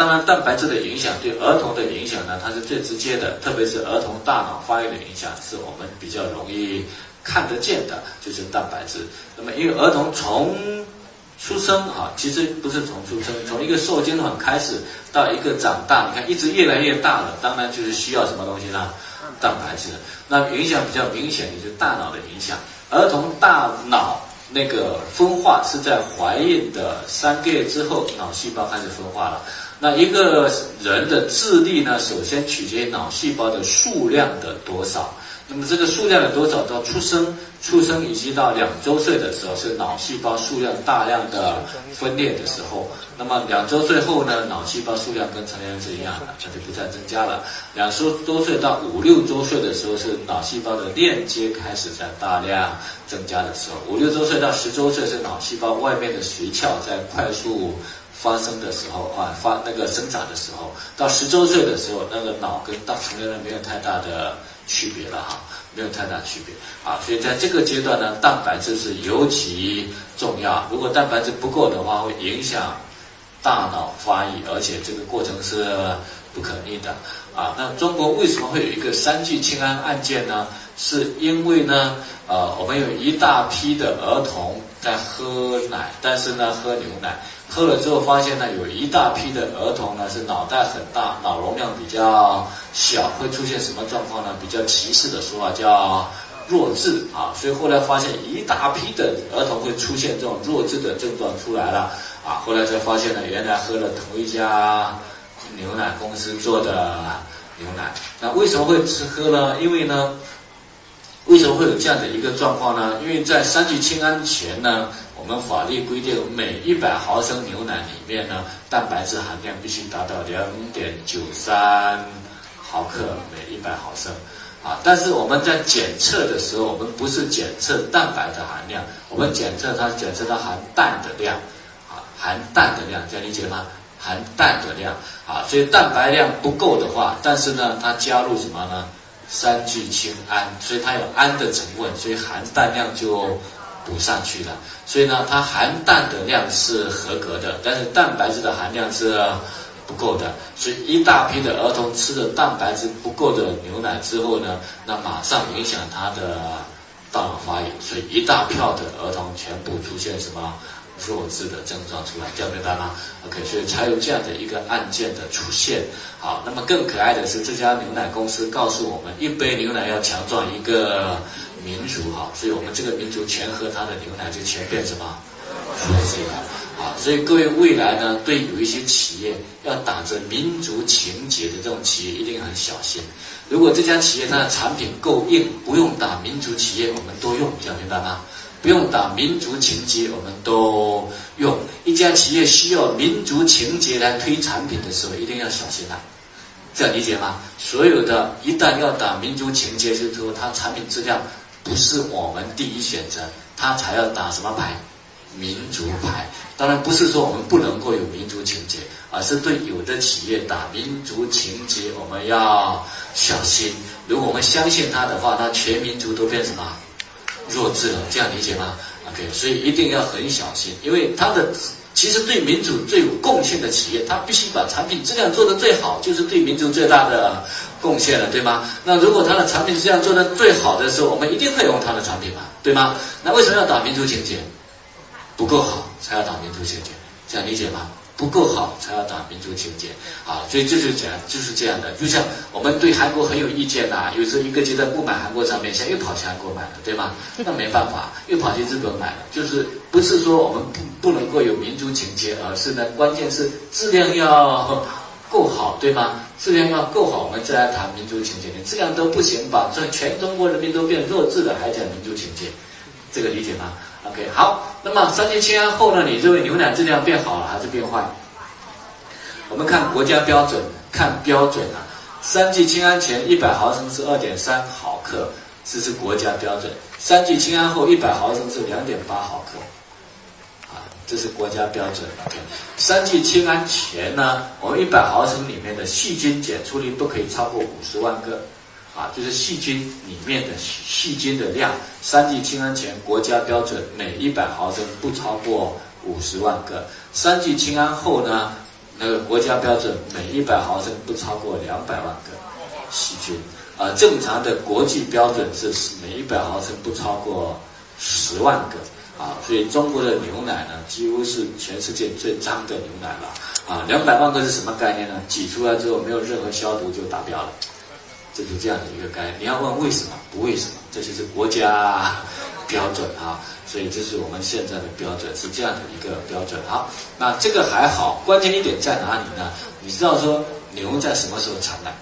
当然，蛋白质的影响对儿童的影响呢，它是最直接的，特别是儿童大脑发育的影响，是我们比较容易看得见的，就是蛋白质。那么，因为儿童从出生啊，其实不是从出生，从一个受精卵开始到一个长大，你看一直越来越大了，当然就是需要什么东西呢？蛋白质。那影响比较明显的就是大脑的影响，儿童大脑。那个分化是在怀孕的三个月之后，脑细胞开始分化了。那一个人的智力呢，首先取决于脑细胞的数量的多少。那么这个数量的多少，到出生、出生以及到两周岁的时候，是脑细胞数量大量的分裂的时候。那么两周岁后呢，脑细胞数量跟成年人是一样的，它就不再增加了。两周多岁到五六周岁的时候，是脑细胞的链接开始在大量增加的时候。五六周岁到十周岁是脑细胞外面的髓鞘在快速发生的时候啊，发那个生长的时候。到十周岁的时候，那个脑跟大成年人没有太大的。区别了哈，没有太大区别啊，所以在这个阶段呢，蛋白质是尤其重要。如果蛋白质不够的话，会影响大脑发育，而且这个过程是不可逆的啊。那中国为什么会有一个三聚氰胺案件呢？是因为呢，呃，我们有一大批的儿童在喝奶，但是呢，喝牛奶。喝了之后发现呢，有一大批的儿童呢是脑袋很大，脑容量比较小，会出现什么状况呢？比较歧视的说法叫弱智啊，所以后来发现一大批的儿童会出现这种弱智的症状出来了啊，后来才发现呢，原来喝了同一家牛奶公司做的牛奶，那为什么会吃喝呢？因为呢，为什么会有这样的一个状况呢？因为在三聚氰胺前呢。我们法律规定，每一百毫升牛奶里面呢，蛋白质含量必须达到两点九三毫克每一百毫升，啊，但是我们在检测的时候，我们不是检测蛋白的含量，我们检测它检测它含氮的量，啊，含氮的量，这样理解吗？含氮的量，啊，所以蛋白量不够的话，但是呢，它加入什么呢？三聚氰胺，所以它有氨的成分，所以含氮量就。补上去了，所以呢，它含氮的量是合格的，但是蛋白质的含量是不够的。所以一大批的儿童吃了蛋白质不够的牛奶之后呢，那马上影响他的大脑发育，所以一大票的儿童全部出现什么弱智的症状出来，这样明白吗？OK，所以才有这样的一个案件的出现。好，那么更可爱的是，这家牛奶公司告诉我们，一杯牛奶要强壮一个。民族哈，所以我们这个民族全喝它的牛奶，就全变什么？弱智了啊！所以各位未来呢，对有一些企业要打着民族情节的这种企业，一定很小心。如果这家企业它的产品够硬，不用打民族企业，我们都用，这样明白吗？不用打民族情节，我们都用。一家企业需要民族情节来推产品的时候，一定要小心啊！这样理解吗？所有的一旦要打民族情节，就是说它产品质量。不是我们第一选择，他才要打什么牌？民族牌。当然不是说我们不能够有民族情节，而是对有的企业打民族情节，我们要小心。如果我们相信他的话，那全民族都变什么弱智了？这样理解吗？OK，所以一定要很小心，因为他的。其实对民族最有贡献的企业，它必须把产品质量做得最好，就是对民族最大的贡献了，对吗？那如果它的产品质量做得最好的时候，我们一定会用它的产品嘛，对吗？那为什么要打民族情节？不够好才要打民族情节，这样理解吗？不够好才要打民族情节啊，所以这就是样，就是这样的。就像我们对韩国很有意见呐，有时候一个阶段不买韩国产品，现在又跑去韩国买了，对吗？那没办法，又跑去日本买了。就是不是说我们不不能够有民族情结，而是呢，关键是质量要够好，对吗？质量要够好，我们再来谈民族情结。你质量都不行，把这全中国人民都变弱智了，还讲民族情结，这个理解吗？OK，好，那么三聚氰胺后呢？你认为牛奶质量变好了还是变坏？我们看国家标准，看标准啊。三聚氰胺前一百毫升是二点三毫克，这是国家标准。三聚氰胺后一百毫升是两点八毫克，这是国家标准。三聚氰胺前呢，我们一百毫升里面的细菌检出率不可以超过五十万个。啊，就是细菌里面的细菌的量，三聚氰胺前国家标准每一百毫升不超过五十万个，三聚氰胺后呢，那个国家标准每一百毫升不超过两百万个细菌，啊，正常的国际标准是每一百毫升不超过十万个，啊，所以中国的牛奶呢，几乎是全世界最脏的牛奶了，啊，两百万个是什么概念呢？挤出来之后没有任何消毒就达标了，这是这样的一个概念。你要问为什么？不为什么，这就是国家 标准啊。所以这是我们现在的标准，是这样的一个标准。好，那这个还好，关键一点在哪里呢？你知道说牛在什么时候产奶？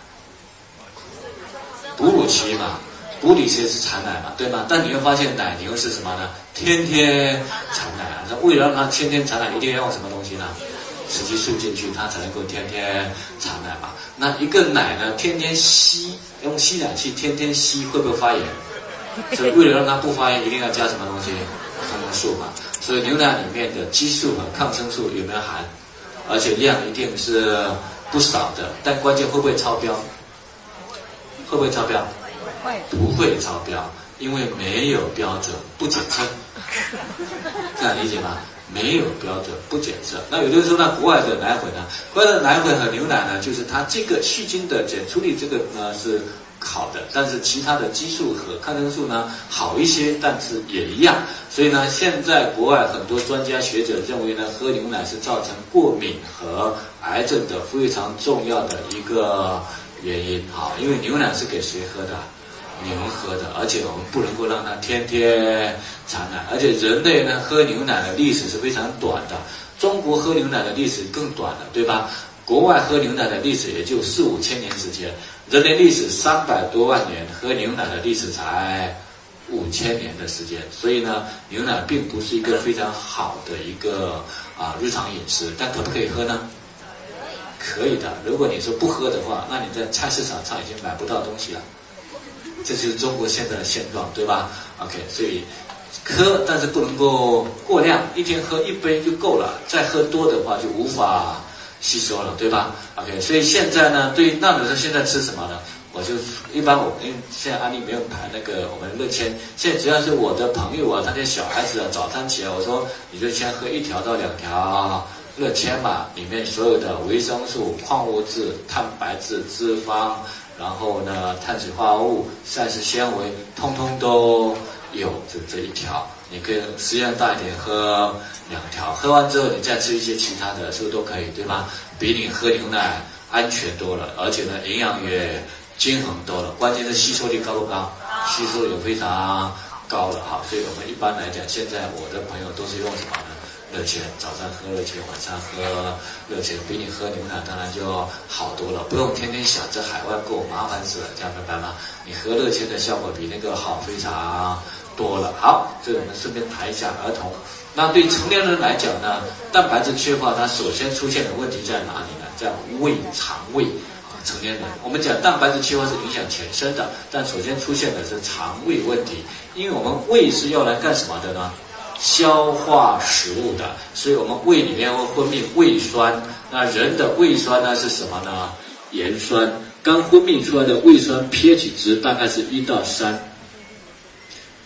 哺乳期嘛，哺乳期是产奶嘛，对吗？但你会发现奶牛是什么呢？天天产奶啊！那为了让它天天产奶，一定要用什么东西呢？雌激素进去，它才能够天天产奶嘛。那一个奶呢，天天吸，用吸奶器天天吸，会不会发炎？所以为了让它不发炎，一定要加什么东西？抗生素嘛。所以牛奶里面的激素和抗生素有没有含？而且量一定是不少的。但关键会不会超标？会不会超标？不会超标，因为没有标准，不检测。这样理解吗？没有标准，不检测。那有的人说，那国外的奶粉呢？国外的奶粉和牛奶呢，就是它这个细菌的检出率，这个呢是。好的，但是其他的激素和抗生素呢好一些，但是也一样。所以呢，现在国外很多专家学者认为呢，喝牛奶是造成过敏和癌症的非常重要的一个原因。好，因为牛奶是给谁喝的？牛喝的，而且我们不能够让它天天产奶。而且人类呢，喝牛奶的历史是非常短的，中国喝牛奶的历史更短了，对吧？国外喝牛奶的历史也就四五千年时间。人类历史三百多万年，喝牛奶的历史才五千年的时间，所以呢，牛奶并不是一个非常好的一个啊日常饮食，但可不可以喝呢？可以的。如果你说不喝的话，那你在菜市场上已经买不到东西了。这就是中国现在的现状，对吧？OK，所以喝，但是不能够过量，一天喝一杯就够了，再喝多的话就无法。吸收了，对吧？OK，所以现在呢，对那你说现在吃什么呢？我就一般我因为现在安利没有排那个我们乐千，现在只要是我的朋友啊，他家小孩子啊，早餐起来我说你就先喝一条到两条乐千嘛，里面所有的维生素、矿物质、蛋白质、脂肪，然后呢碳水化合物、膳食纤维，通通都有这这一条。你可以食量大一点，喝两条，喝完之后你再吃一些其他的，是不是都可以，对吗？比你喝牛奶安全多了，而且呢营养也均衡多了，关键是吸收率高不高？吸收也非常高了哈。所以我们一般来讲，现在我的朋友都是用什么呢？热钱，早上喝热钱，晚上喝热钱，比你喝牛奶当然就好多了，不用天天想着海外购，麻烦死了，这样明白吗？你喝热钱的效果比那个好非常。多了，好，这我们顺便谈一下儿童。那对成年人来讲呢，蛋白质缺乏，它首先出现的问题在哪里呢？在胃肠胃啊，成年人，我们讲蛋白质缺乏是影响全身的，但首先出现的是肠胃问题，因为我们胃是要来干什么的呢？消化食物的，所以我们胃里面会分泌胃酸。那人的胃酸呢是什么呢？盐酸，刚分泌出来的胃酸 pH 值大概是一到三。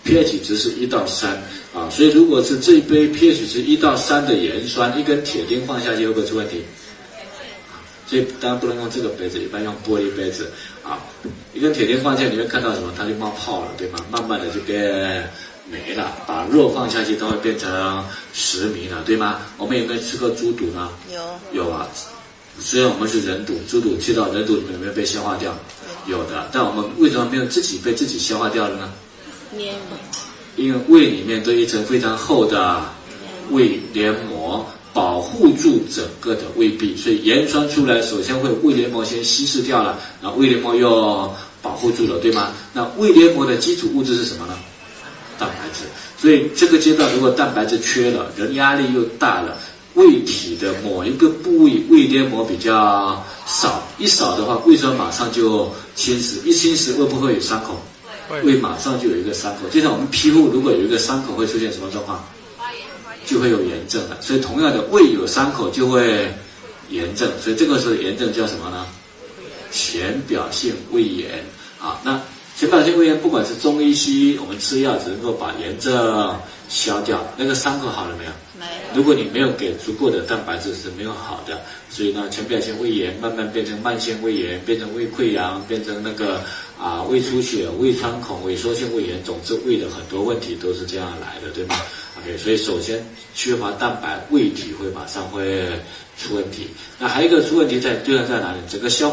pH 值是一到三啊，所以如果是这一杯 pH 值一到三的盐酸，一根铁钉放下去会不会出问题？所以当然不能用这个杯子，一般用玻璃杯子啊。一根铁钉放下去，你会看到什么？它就冒泡了，对吗？慢慢的就变没了。把肉放下去，都会变成石糜了，对吗？我们有没有吃过猪肚呢？有。有啊，虽然我们是人肚，猪肚吃到人肚里面有没有被消化掉？有的。但我们为什么没有自己被自己消化掉了呢？因为胃里面都一层非常厚的胃黏膜保护住整个的胃壁，所以盐酸出来首先会胃黏膜先稀释掉了，然后胃黏膜又保护住了，对吗？那胃黏膜的基础物质是什么呢？蛋白质。所以这个阶段如果蛋白质缺了，人压力又大了，胃体的某一个部位胃黏膜比较少，一少的话，胃酸马上就侵蚀，一侵蚀会不会有伤口？胃马上就有一个伤口，就像我们皮肤如果有一个伤口，会出现什么状况？就会有炎症了。所以同样的，胃有伤口就会炎症。所以这个时候炎症叫什么呢？浅表性胃炎啊。那前表性胃炎不管是中医西医，我们吃药只能够把炎症消掉，那个伤口好了没有？没有。如果你没有给足够的蛋白质是没有好的，所以呢，前表性胃炎慢慢变成慢性胃炎，变成胃溃疡，变成那个啊胃出血、胃穿孔、萎缩性胃炎，总之胃的很多问题都是这样来的，对吗？OK，所以首先缺乏蛋白，胃体会马上会出问题。那还有一个出问题在对象在哪里？整个消。